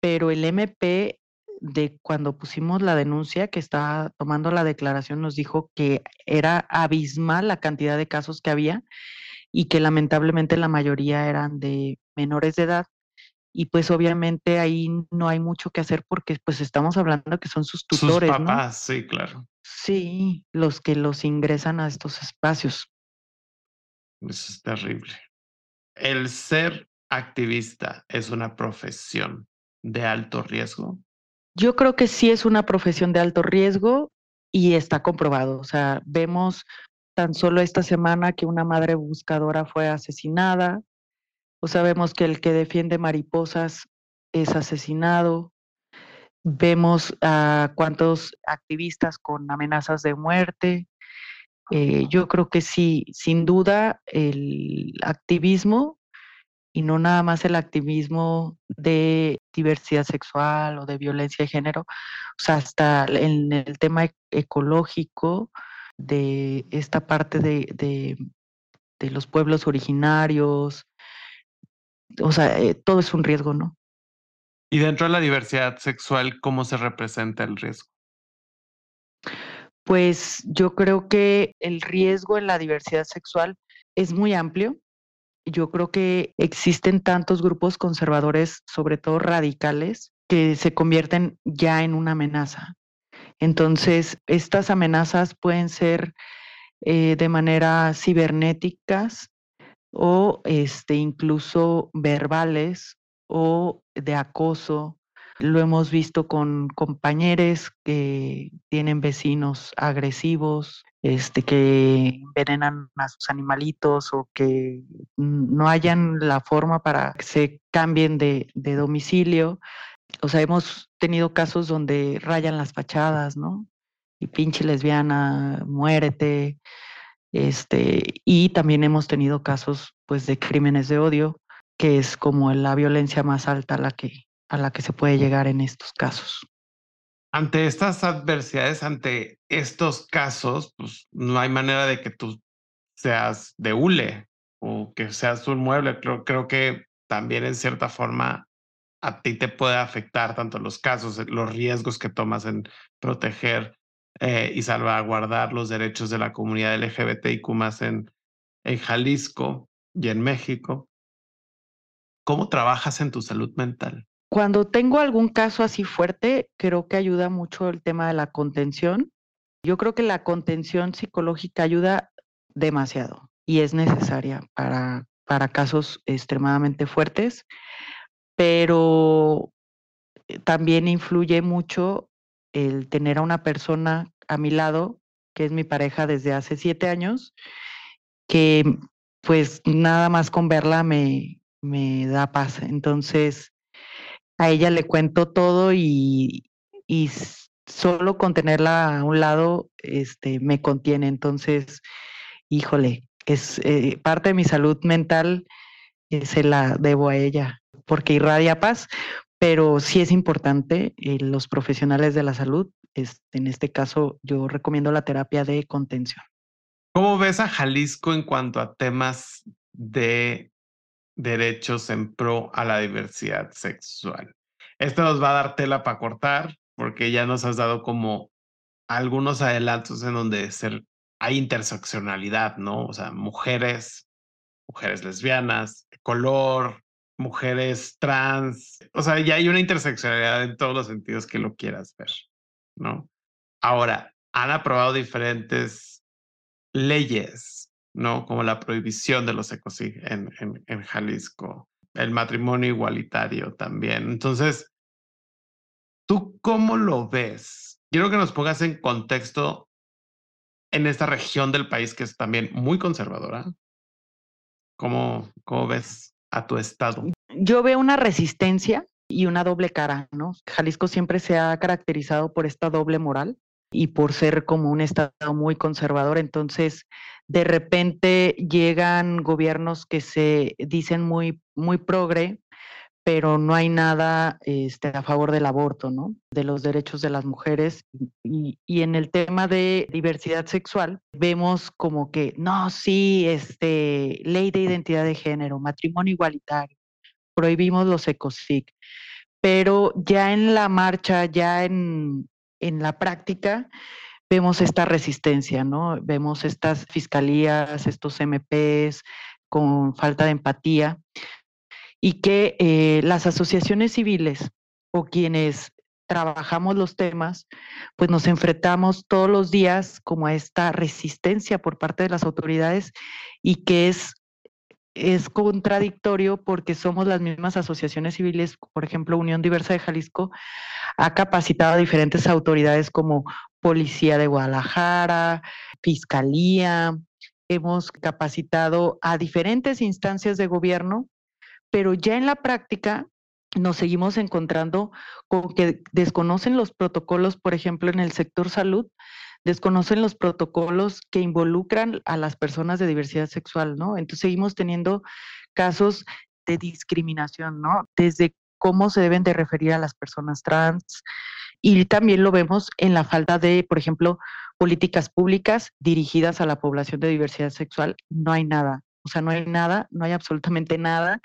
pero el MP de cuando pusimos la denuncia, que estaba tomando la declaración, nos dijo que era abismal la cantidad de casos que había y que lamentablemente la mayoría eran de menores de edad. Y pues obviamente ahí no hay mucho que hacer porque pues estamos hablando que son sus tutores. Sus papás, sí, claro. Sí, los que los ingresan a estos espacios. Eso es terrible. El ser activista es una profesión de alto riesgo. Yo creo que sí es una profesión de alto riesgo y está comprobado. O sea, vemos tan solo esta semana que una madre buscadora fue asesinada. O sabemos que el que defiende mariposas es asesinado. Vemos a cuántos activistas con amenazas de muerte. Eh, yo creo que sí, sin duda, el activismo y no nada más el activismo de diversidad sexual o de violencia de género, o sea, hasta en el tema e-, ecológico de esta parte de, de, los pueblos originarios, o sea, eh, todo es un riesgo, ¿no? Y dentro de la diversidad sexual, ¿cómo se representa el riesgo? Pues yo creo que el riesgo en la diversidad sexual es muy amplio yo creo que existen tantos grupos conservadores, sobre todo radicales, que se convierten ya en una amenaza. Entonces, estas amenazas pueden ser eh, de manera cibernéticas o este, incluso verbales o de acoso lo hemos visto con compañeros que tienen vecinos agresivos, este, que envenenan a sus animalitos o que no hayan la forma para que se cambien de, de domicilio. O sea, hemos tenido casos donde rayan las fachadas, ¿no? Y pinche lesbiana, muérete. Este, y también hemos tenido casos pues de crímenes de odio, que es como la violencia más alta la que a la que se puede llegar en estos casos. Ante estas adversidades, ante estos casos, pues no hay manera de que tú seas de hule o que seas un mueble. Creo, creo que también en cierta forma a ti te puede afectar tanto los casos, los riesgos que tomas en proteger eh, y salvaguardar los derechos de la comunidad LGBTIQ más en, en Jalisco y en México. ¿Cómo trabajas en tu salud mental? Cuando tengo algún caso así fuerte, creo que ayuda mucho el tema de la contención. Yo creo que la contención psicológica ayuda demasiado y es necesaria para, para casos extremadamente fuertes, pero eh, también influye mucho el tener a una persona a mi lado, que es mi pareja desde hace siete años, que pues nada más con verla me, me da paz. Entonces, a ella le cuento todo y, solo con tenerla a un lado este, me contiene. Entonces, híjole, es eh, parte de mi salud mental, eh, se la debo a ella, porque irradia paz, pero sí es importante eh, los profesionales de la salud. en este caso, yo recomiendo la terapia de contención. ¿Cómo ves a Jalisco en cuanto a temas de derechos en pro a la diversidad sexual. Esto nos va a dar tela para cortar porque ya nos has dado como algunos adelantos en donde hay interseccionalidad, ¿no? O sea, mujeres, mujeres lesbianas, color, mujeres trans, o sea, ya hay una interseccionalidad en todos los sentidos que lo quieras ver, ¿no? Ahora, han aprobado diferentes leyes, ¿no? Como la prohibición de los ecosig en, en, en Jalisco, el matrimonio igualitario también. Entonces, ¿tú cómo lo ves? Quiero que nos pongas en contexto en esta región del país que es también muy conservadora. ¿Cómo, cómo ves a tu estado? Yo veo una resistencia y una doble cara, ¿no? Jalisco siempre se ha caracterizado por esta doble moral y por ser como un estado muy conservador. Entonces, de repente llegan gobiernos que se dicen muy, muy progre, pero no hay nada este, a favor del aborto, ¿no? De los derechos de las mujeres. Y, y, en el tema de diversidad sexual, vemos como que, no, sí, este, ley de identidad de género, matrimonio igualitario, prohibimos los ecosic, pero ya en la marcha, ya en, en la práctica, vemos esta resistencia, ¿no? Vemos estas fiscalías, estos MPs con falta de empatía y que eh, las asociaciones civiles o quienes trabajamos los temas, pues nos enfrentamos todos los días como a esta resistencia por parte de las autoridades y que es es contradictorio porque somos las mismas asociaciones civiles, por ejemplo, Unión Diversa de Jalisco ha capacitado a diferentes autoridades como Policía de Guadalajara, Fiscalía, hemos capacitado a diferentes instancias de gobierno, pero ya en la práctica nos seguimos encontrando con que desconocen los protocolos, por ejemplo, en el sector salud, desconocen los protocolos que involucran a las personas de diversidad sexual, ¿no? Entonces seguimos teniendo casos de discriminación, ¿no? Desde cómo se deben de referir a las personas trans y también lo vemos en la falta de, por ejemplo, políticas públicas dirigidas a la población de diversidad sexual. No hay nada, o sea, no hay nada, no hay absolutamente nada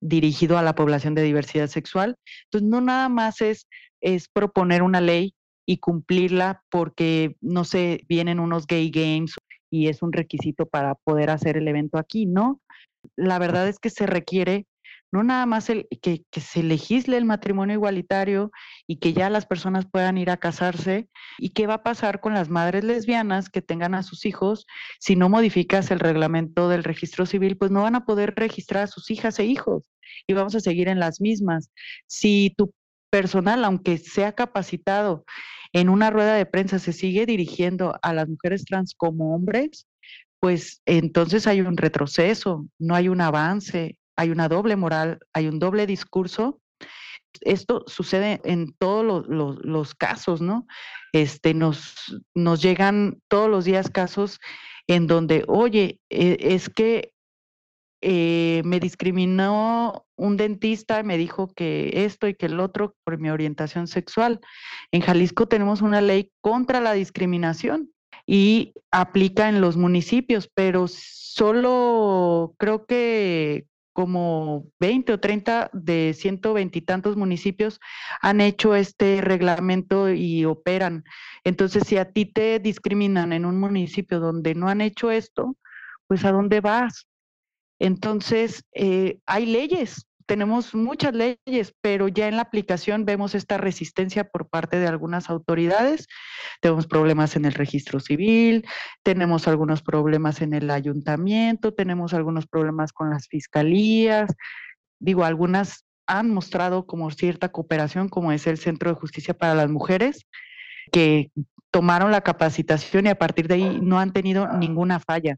dirigido a la población de diversidad sexual. Entonces, no nada más es, es proponer una ley y cumplirla porque, no sé, vienen unos gay games y es un requisito para poder hacer el evento aquí, ¿no? La verdad es que se requiere no nada más el, que, que, se legisle el matrimonio igualitario y que ya las personas puedan ir a casarse. ¿Y qué va a pasar con las madres lesbianas que tengan a sus hijos? Si no modificas el reglamento del registro civil, pues no van a poder registrar a sus hijas e hijos y vamos a seguir en las mismas. Si tu personal, aunque sea capacitado en una rueda de prensa, se sigue dirigiendo a las mujeres trans como hombres, pues entonces hay un retroceso, no hay un avance, hay una doble moral, hay un doble discurso. Esto sucede en todos los, casos, ¿no? Este, nos, nos llegan todos los días casos en donde, oye, e, es que eh, me discriminó un dentista, me dijo que esto y que el otro por mi orientación sexual. En Jalisco tenemos una ley contra la discriminación y aplica en los municipios, pero solo creo que como 20 o 30 de 120 y tantos municipios han hecho este reglamento y operan. Entonces, si a ti te discriminan en un municipio donde no han hecho esto, pues ¿a dónde vas? Entonces, eh, hay leyes, tenemos muchas leyes, pero ya en la aplicación vemos esta resistencia por parte de algunas autoridades. Tenemos problemas en el registro civil, tenemos algunos problemas en el ayuntamiento, tenemos algunos problemas con las fiscalías. Digo, algunas han mostrado como cierta cooperación, como es el Centro de Justicia para las Mujeres, que tomaron la capacitación y a partir de ahí no han tenido ninguna falla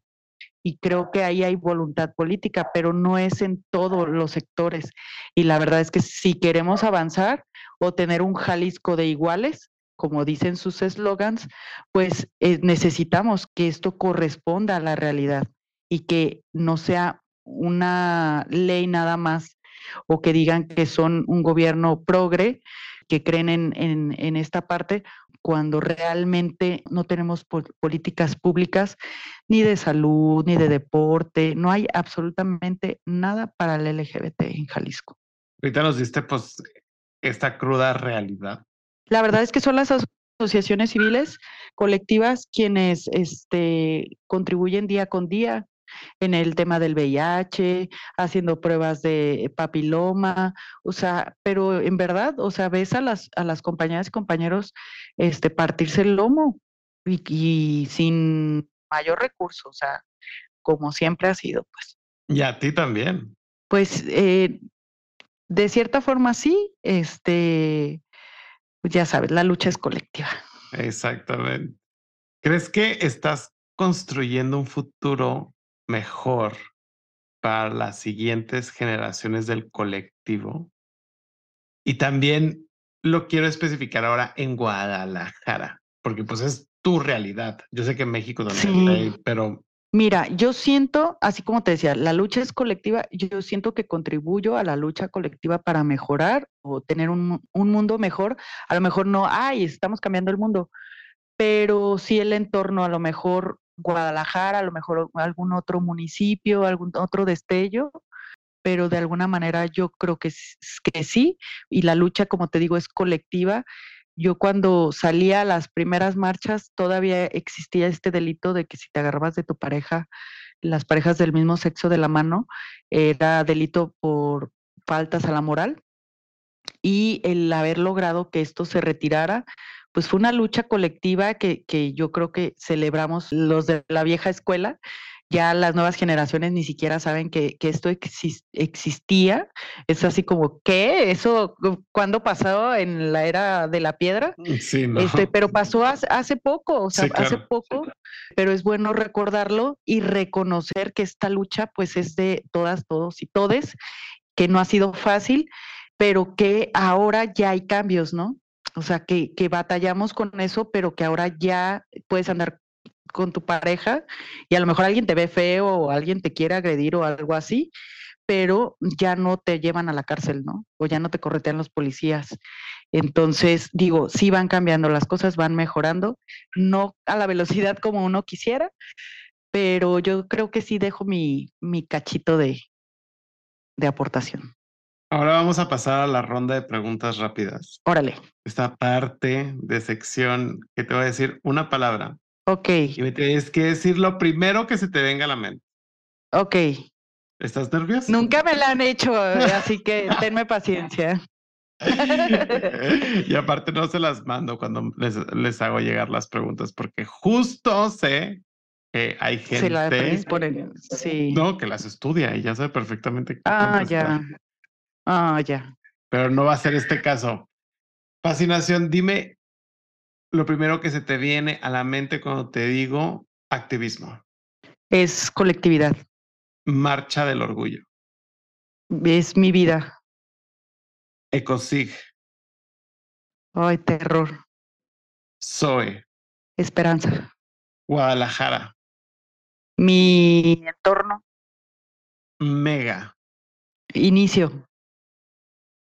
y creo que ahí hay voluntad política, pero no es en todos los sectores. Y la verdad es que si queremos avanzar o tener un Jalisco de iguales, como dicen sus eslogans, pues eh, necesitamos que esto corresponda a la realidad y que no sea una ley nada más o que digan que son un gobierno progre, que creen en, en, en esta parte, cuando realmente no tenemos políticas públicas ni de salud, ni de deporte, no hay absolutamente nada para el LGBT en Jalisco. Ahorita nos diste pues esta cruda realidad. La verdad es que son las asociaciones civiles colectivas quienes este, contribuyen día con día en el tema del VIH, haciendo pruebas de papiloma, o sea, pero en verdad, o sea, ves a las, a las compañeras y compañeros este, partirse el lomo y, sin mayor recurso, o sea, como siempre ha sido, pues. Y a ti también. Pues eh, de cierta forma sí, este, pues ya sabes, la lucha es colectiva. Exactamente. ¿Crees que estás construyendo un futuro mejor para las siguientes generaciones del colectivo? Y también lo quiero especificar ahora en Guadalajara, porque pues es tu realidad. Yo sé que en México también hay, pero... Mira, yo siento, así como te decía, la lucha es colectiva, yo siento que contribuyo a la lucha colectiva para mejorar o tener un, un mundo mejor. A lo mejor no, ay, estamos cambiando el mundo, pero sí el entorno, a lo mejor Guadalajara, a lo mejor algún otro municipio, algún otro destello, pero de alguna manera yo creo que, que sí, y la lucha, como te digo, es colectiva. Yo cuando salía a las primeras marchas todavía existía este delito de que si te agarrabas de tu pareja, las parejas del mismo sexo de la mano, era delito por faltas a la moral. Y el haber logrado que esto se retirara, pues fue una lucha colectiva que, que yo creo que celebramos los de la vieja escuela ya las nuevas generaciones ni siquiera saben que, esto existía. Es así como, ¿qué? ¿Eso cuándo pasó en la era de la piedra? Mm, sí, no. Este, pero pasó hace, poco, o sea, hace poco, pero es bueno recordarlo y reconocer que esta lucha pues es de todas, todos y todes, que no ha sido fácil, pero que ahora ya hay cambios, ¿no? O sea, que, que batallamos con eso, pero que ahora ya puedes andar con tu pareja y a lo mejor alguien te ve feo o alguien te quiere agredir o algo así, pero ya no te llevan a la cárcel, ¿no? O ya no te corretean los policías. Entonces, digo, sí van cambiando, las cosas van mejorando, no a la velocidad como uno quisiera, pero yo creo que sí dejo mi, mi cachito de, de aportación. Ahora vamos a pasar a la ronda de preguntas rápidas. Órale. Esta parte de sección que te voy a decir una palabra Ok. Y me tienes que decir lo primero que se te venga a la mente. Ok. ¿Estás nervioso? Nunca me la han hecho, así que tenme paciencia. *laughs* y aparte no se las mando cuando les, hago llegar las preguntas porque justo sé que hay gente se sí. no, que las estudia y ya sabe perfectamente. Ah, ya. Ah, ya. Pero no va a ser este caso. Fascinación, dime lo primero que se te viene a la mente cuando te digo activismo? Es colectividad. Marcha del orgullo. Es mi vida. Ecosig. Ay, terror. Zoe. Esperanza. Guadalajara. Mi entorno. Mega. Inicio.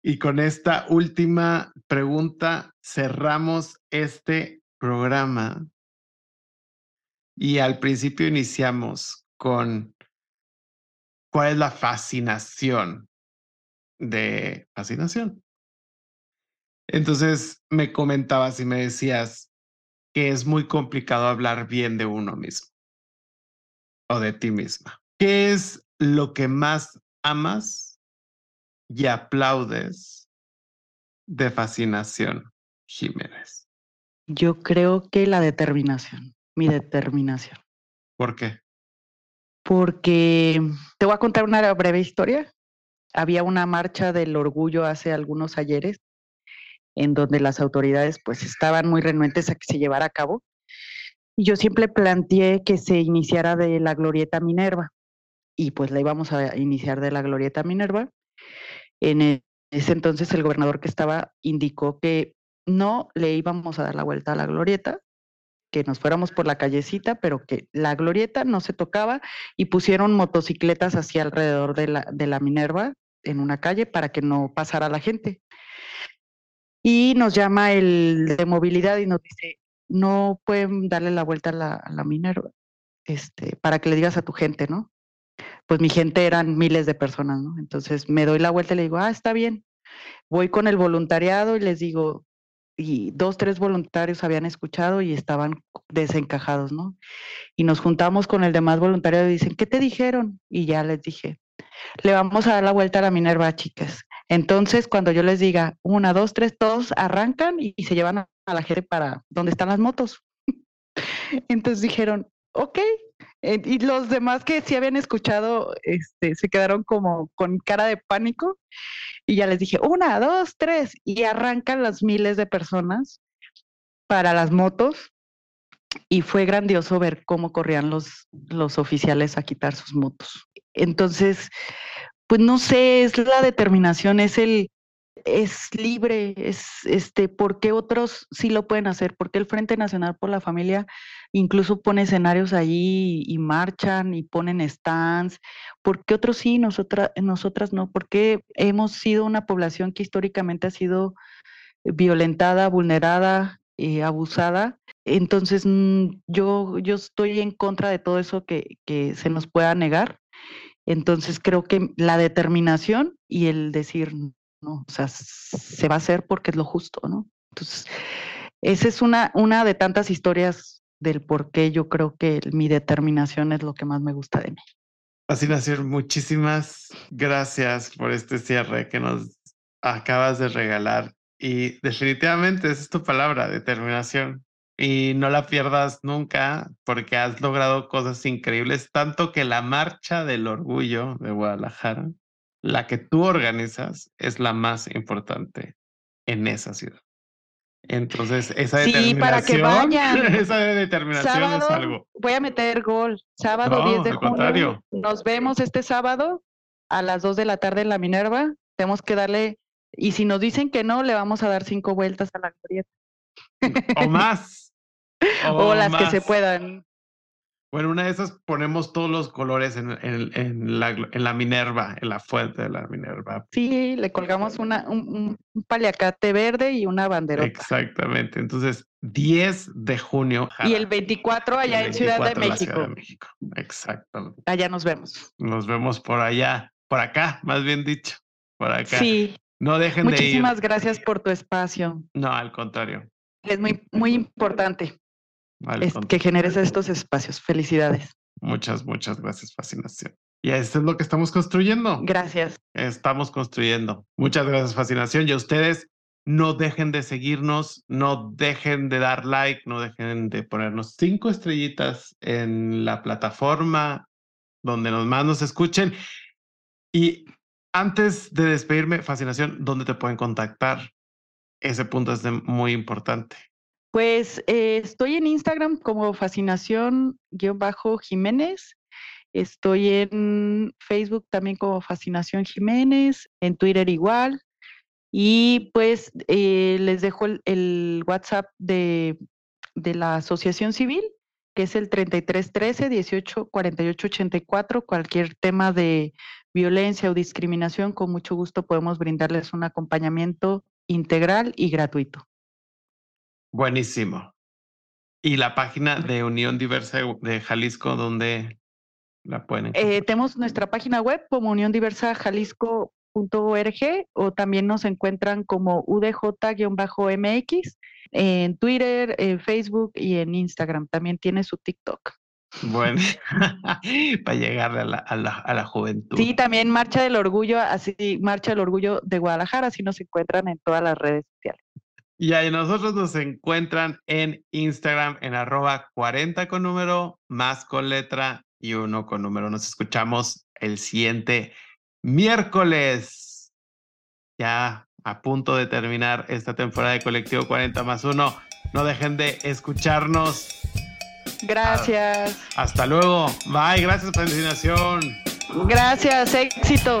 Y con esta última pregunta cerramos este programa. Y al principio iniciamos con cuál es la fascinación de fascinación. Entonces me comentabas y me decías que es muy complicado hablar bien de uno mismo o de ti misma. ¿Qué es lo que más amas y aplaudes de fascinación, Jiménez? Yo creo que la determinación, mi determinación. ¿Por qué? Porque te voy a contar una breve historia. Había una marcha del orgullo hace algunos ayeres en donde las autoridades pues estaban muy renuentes a que se llevara a cabo. Y yo siempre planteé que se iniciara de la Glorieta Minerva y pues la íbamos a iniciar de la Glorieta Minerva en e-, ese entonces el gobernador que estaba indicó que no le íbamos a dar la vuelta a la glorieta, que nos fuéramos por la callecita, pero que la glorieta no se tocaba y pusieron motocicletas hacia alrededor de la, de la Minerva en una calle para que no pasara la gente. Y nos llama el de movilidad y nos dice, no pueden darle la vuelta a la, a la Minerva, este, para que le digas a tu gente, ¿no? Pues mi gente eran miles de personas, ¿no? Entonces me doy la vuelta y le digo, ah, está bien. Voy con el voluntariado y les digo, y dos, tres voluntarios habían escuchado y estaban desencajados, ¿no? Y nos juntamos con el demás voluntariado y dicen, ¿qué te dijeron? Y ya les dije, le vamos a dar la vuelta a la Minerva, chicas. Entonces, cuando yo les diga, una, dos, tres, todos arrancan y, se llevan a, la gente para donde están las motos. *laughs* Entonces dijeron, ok. Y los demás que sí habían escuchado, este, se quedaron como con cara de pánico. Y ya les dije, una, dos, tres. Y arrancan las miles de personas para las motos. Y fue grandioso ver cómo corrían los, los oficiales a quitar sus motos. Entonces, pues no sé, es la determinación, es el, es libre, es este, ¿por qué otros sí lo pueden hacer? ¿Por qué el Frente Nacional por la Familia incluso pone escenarios allí y marchan y ponen stands? ¿Por qué otros sí, nosotras, nosotras no? ¿Por qué hemos sido una población que históricamente ha sido violentada, vulnerada, y abusada? Entonces, mm, yo, yo estoy en contra de todo eso que, que se nos pueda negar. Entonces, creo que la determinación y el decir, ¿no? O sea, se va a hacer porque es lo justo, ¿no? Entonces, esa es una, una de tantas historias del por qué yo creo que mi determinación es lo que más me gusta de mí. Fascinación, muchísimas gracias por este cierre que nos acabas de regalar. Y definitivamente esa es tu palabra, determinación. Y no la pierdas nunca porque has logrado cosas increíbles, tanto que la marcha del orgullo de Guadalajara la que tú organizas es la más importante en esa ciudad. Entonces, esa sí, para que vayan. *laughs* esa determinación es algo. Voy a meter gol. Sábado 10 de junio. Nos vemos este sábado a las 2 de la tarde en la Minerva. Tenemos que darle, y si nos dicen que no, le vamos a dar cinco vueltas a la glorieta. O más. *laughs* O, las que se puedan. Bueno, una de esas ponemos todos los colores en, la, Minerva, en la fuente de la Minerva. Sí, le colgamos una, un, paliacate verde y una bandera. Exactamente. Entonces, 10 de junio. Y el 24 allá en Ciudad de México. Ciudad de México. Exactamente. Allá nos vemos. Nos vemos por allá, por acá, más bien dicho. Por acá. Sí. No dejen de ir. Muchísimas gracias por tu espacio. No, al contrario. Es muy, muy importante que generes estos espacios. Felicidades. Muchas, muchas gracias, Fascinación. Y esto es lo que estamos construyendo. Gracias. Estamos construyendo. Muchas gracias, Fascinación. Y a ustedes, no dejen de seguirnos, no dejen de dar like, no dejen de ponernos cinco estrellitas en la plataforma donde nos más nos escuchen. Y antes de despedirme, Fascinación, ¿dónde te pueden contactar? Ese punto es muy importante. Pues eh, estoy en Instagram como fascinación-jiménez. Estoy en Facebook también como Fascinación Jiménez, en Twitter igual. Y pues eh, les dejo el, WhatsApp de, de, la Asociación Civil, que es el 3313 18 48 84. Cualquier tema de violencia o discriminación, con mucho gusto podemos brindarles un acompañamiento integral y gratuito. Buenísimo. ¿Y la página de Unión Diversa de Jalisco, dónde la pueden? Eh, tenemos nuestra página web como unióndiversajalisco.org o también nos encuentran como UDJ-MX en Twitter, en Facebook y en Instagram. También tiene su TikTok. Bueno, *laughs* *laughs* para llegar a la, a, la, a la, juventud. Sí, también Marcha del Orgullo, así Marcha del Orgullo de Guadalajara, así nos encuentran en todas las redes sociales. Y ahí nosotros nos encuentran en Instagram en arroba 40 con número, más con letra y uno con número. Nos escuchamos el siguiente miércoles. Ya a punto de terminar esta temporada de Colectivo 40 más 1. No dejen de escucharnos. Gracias. Hasta luego. Bye. Gracias por la Gracias. Éxito.